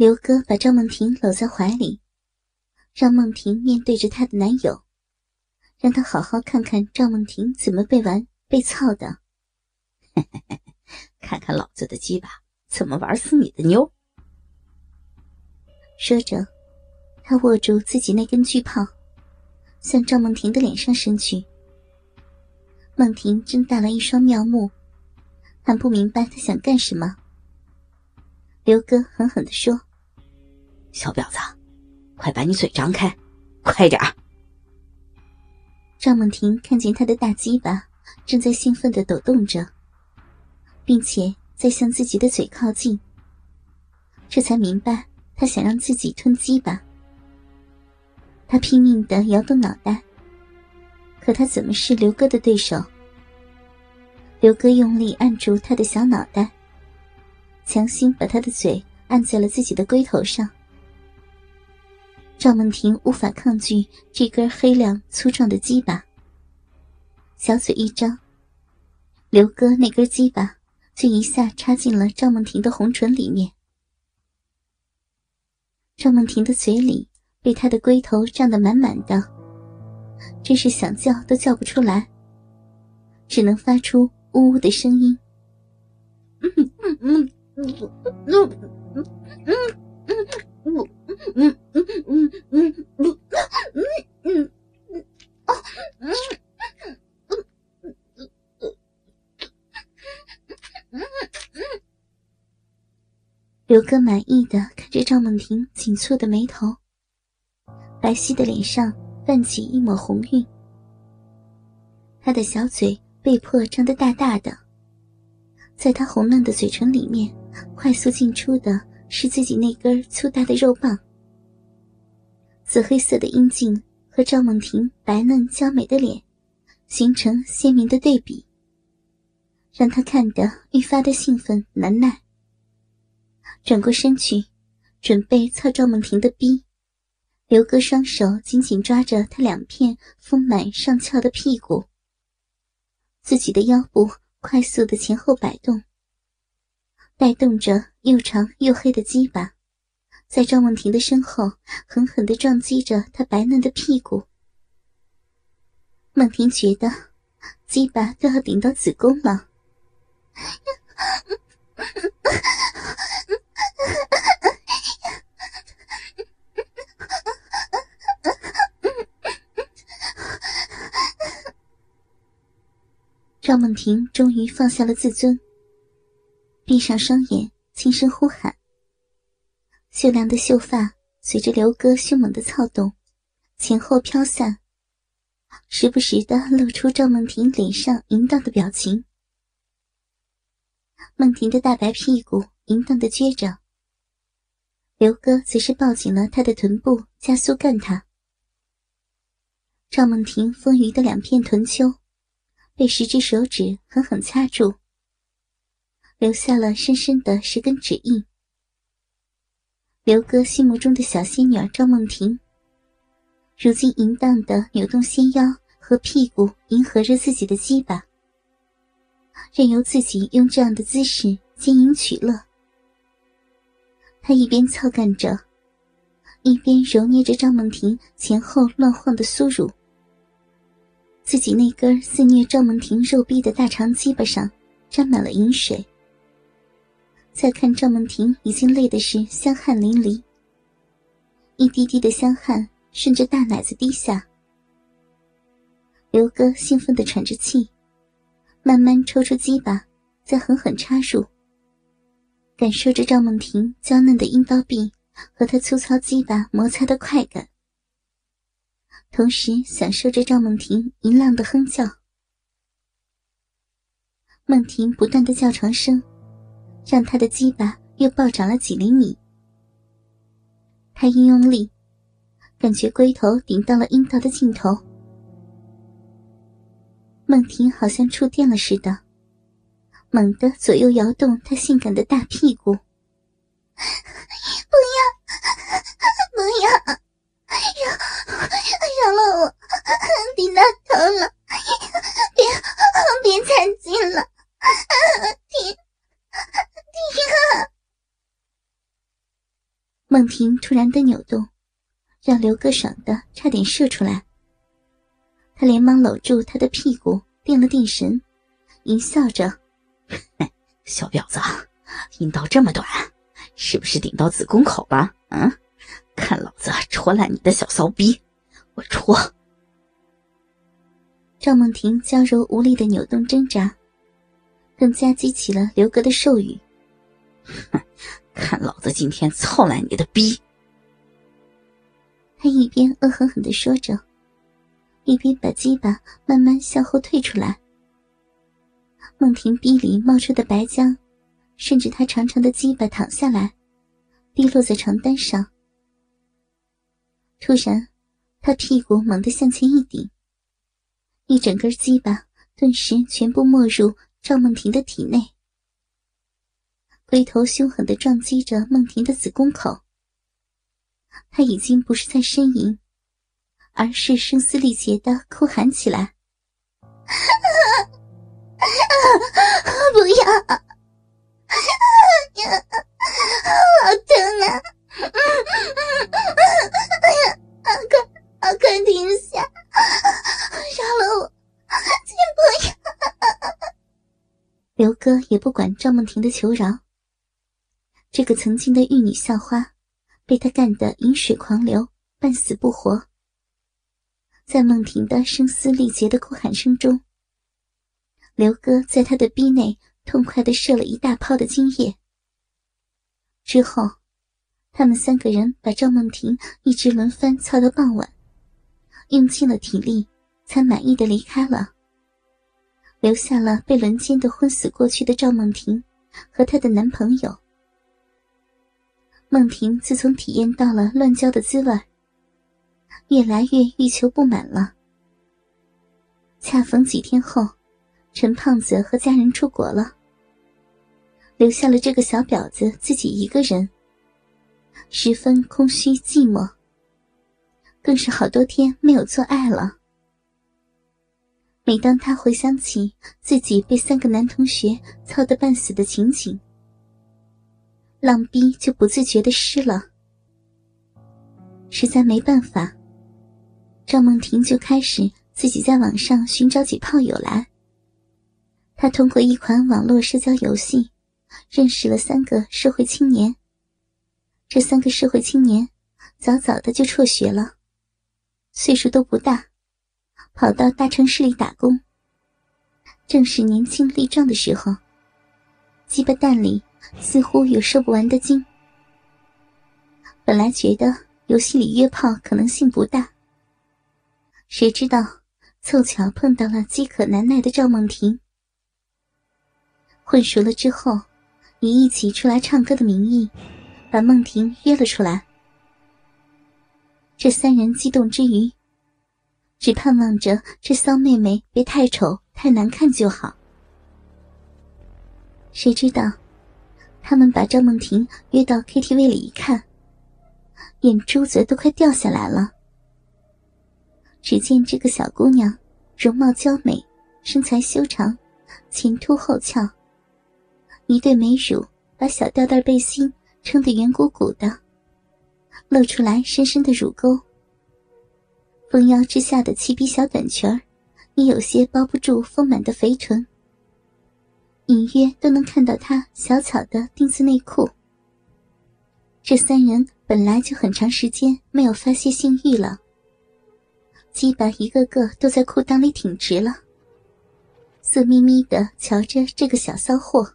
刘哥把赵梦婷搂在怀里，让梦婷面对着她的男友，让他好好看看赵梦婷怎么被玩、被操的。看看老子的鸡巴怎么玩死你的妞！说着，他握住自己那根巨炮，向赵梦婷的脸上伸去。梦婷睁大了一双妙目，还不明白他想干什么。刘哥狠狠地说。小婊子，快把你嘴张开，快点儿！赵梦婷看见他的大鸡巴正在兴奋的抖动着，并且在向自己的嘴靠近，这才明白他想让自己吞鸡巴。他拼命的摇动脑袋，可他怎么是刘哥的对手？刘哥用力按住他的小脑袋，强行把他的嘴按在了自己的龟头上。赵梦婷无法抗拒这根黑亮粗壮的鸡巴，小嘴一张，刘哥那根鸡巴就一下插进了赵梦婷的红唇里面。赵梦婷的嘴里被他的龟头胀得满满的，真是想叫都叫不出来，只能发出呜呜的声音。嗯嗯嗯嗯嗯嗯刘哥满意的看着赵梦婷紧蹙的眉头，白皙的脸上泛起一抹红晕，他的小嘴被迫张得大大的，在他红嫩的嘴唇里面快速进出的。是自己那根粗大的肉棒，紫黑色的阴茎和赵梦婷白嫩娇美的脸形成鲜明的对比，让他看得愈发的兴奋难耐。转过身去，准备操赵梦婷的逼，刘哥双手紧紧抓着她两片丰满上翘的屁股，自己的腰部快速的前后摆动。带动着又长又黑的鸡巴，在赵梦婷的身后狠狠地撞击着她白嫩的屁股。梦婷觉得鸡巴都要顶到子宫了。赵梦婷终于放下了自尊。闭上双眼，轻声呼喊。秀亮的秀发随着刘哥凶猛的操动，前后飘散，时不时的露出赵梦婷脸上淫荡的表情。梦婷的大白屁股淫荡的撅着，刘哥则是抱紧了她的臀部，加速干他。赵梦婷丰腴的两片臀丘被十只手指狠狠掐住。留下了深深的十根指印。刘哥心目中的小仙女儿赵梦婷，如今淫荡的扭动纤腰和屁股，迎合着自己的鸡巴，任由自己用这样的姿势经营取乐。他一边操干着，一边揉捏着赵梦婷前后乱晃的酥乳。自己那根肆虐赵梦婷肉壁的大长鸡巴上，沾满了饮水。再看赵梦婷，已经累的是香汗淋漓，一滴滴的香汗顺着大奶子滴下。刘哥兴奋的喘着气，慢慢抽出鸡巴，再狠狠插入，感受着赵梦婷娇嫩的阴道壁和他粗糙鸡巴摩擦的快感，同时享受着赵梦婷淫浪的哼叫。梦婷不断的叫床声。让他的鸡巴又暴涨了几厘米。他一用力，感觉龟头顶到了阴道的尽头。梦婷好像触电了似的，猛地左右摇动他性感的大屁股。不要，不要，饶饶了我，顶到头了，别别再进了，停。孟婷突然的扭动，让刘哥爽的差点射出来。他连忙搂住他的屁股，定了定神，淫笑着：“ 小婊子，阴道这么短，是不是顶到子宫口了？嗯，看老子戳烂你的小骚逼，我戳！”赵梦婷娇柔无力的扭动挣扎，更加激起了刘哥的兽欲。哼，看老子今天操烂你的逼！他一边恶狠狠的说着，一边把鸡巴慢慢向后退出来。梦婷逼里冒出的白浆，顺着她长长的鸡巴淌下来，滴落在床单上。突然，他屁股猛地向前一顶。一整根鸡巴顿时全部没入赵梦婷的体内，龟头凶狠的撞击着梦婷的子宫口。他已经不是在呻吟，而是声嘶力竭的哭喊起来：“ 不要！好疼啊！快快停下！”饶了我，请不要！刘哥也不管赵梦婷的求饶。这个曾经的玉女校花，被他干得饮水狂流，半死不活。在梦婷的声嘶力竭的哭喊声中，刘哥在他的逼内痛快的射了一大泡的精液。之后，他们三个人把赵梦婷一直轮番操到傍晚，用尽了体力。才满意的离开了，留下了被轮奸的昏死过去的赵梦婷和她的男朋友。梦婷自从体验到了乱交的滋味，越来越欲求不满了。恰逢几天后，陈胖子和家人出国了，留下了这个小婊子自己一个人，十分空虚寂寞，更是好多天没有做爱了。每当他回想起自己被三个男同学操得半死的情景，浪逼就不自觉的湿了。实在没办法，赵梦婷就开始自己在网上寻找起炮友来。他通过一款网络社交游戏，认识了三个社会青年。这三个社会青年早早的就辍学了，岁数都不大。跑到大城市里打工，正是年轻力壮的时候。鸡巴蛋里似乎有射不完的精。本来觉得游戏里约炮可能性不大，谁知道凑巧碰到了饥渴难耐的赵梦婷。混熟了之后，以一起出来唱歌的名义，把梦婷约了出来。这三人激动之余。只盼望着这骚妹妹别太丑太难看就好。谁知道，他们把赵梦婷约到 KTV 里一看，眼珠子都快掉下来了。只见这个小姑娘容貌娇美，身材修长，前凸后翘，一对美乳把小吊带背心撑得圆鼓鼓的，露出来深深的乳沟。丰腰之下的齐鼻小短裙儿，也有些包不住丰满的肥臀，隐约都能看到她小巧的丁字内裤。这三人本来就很长时间没有发泄性欲了，鸡巴一个个都在裤裆里挺直了，色眯眯的瞧着这个小骚货。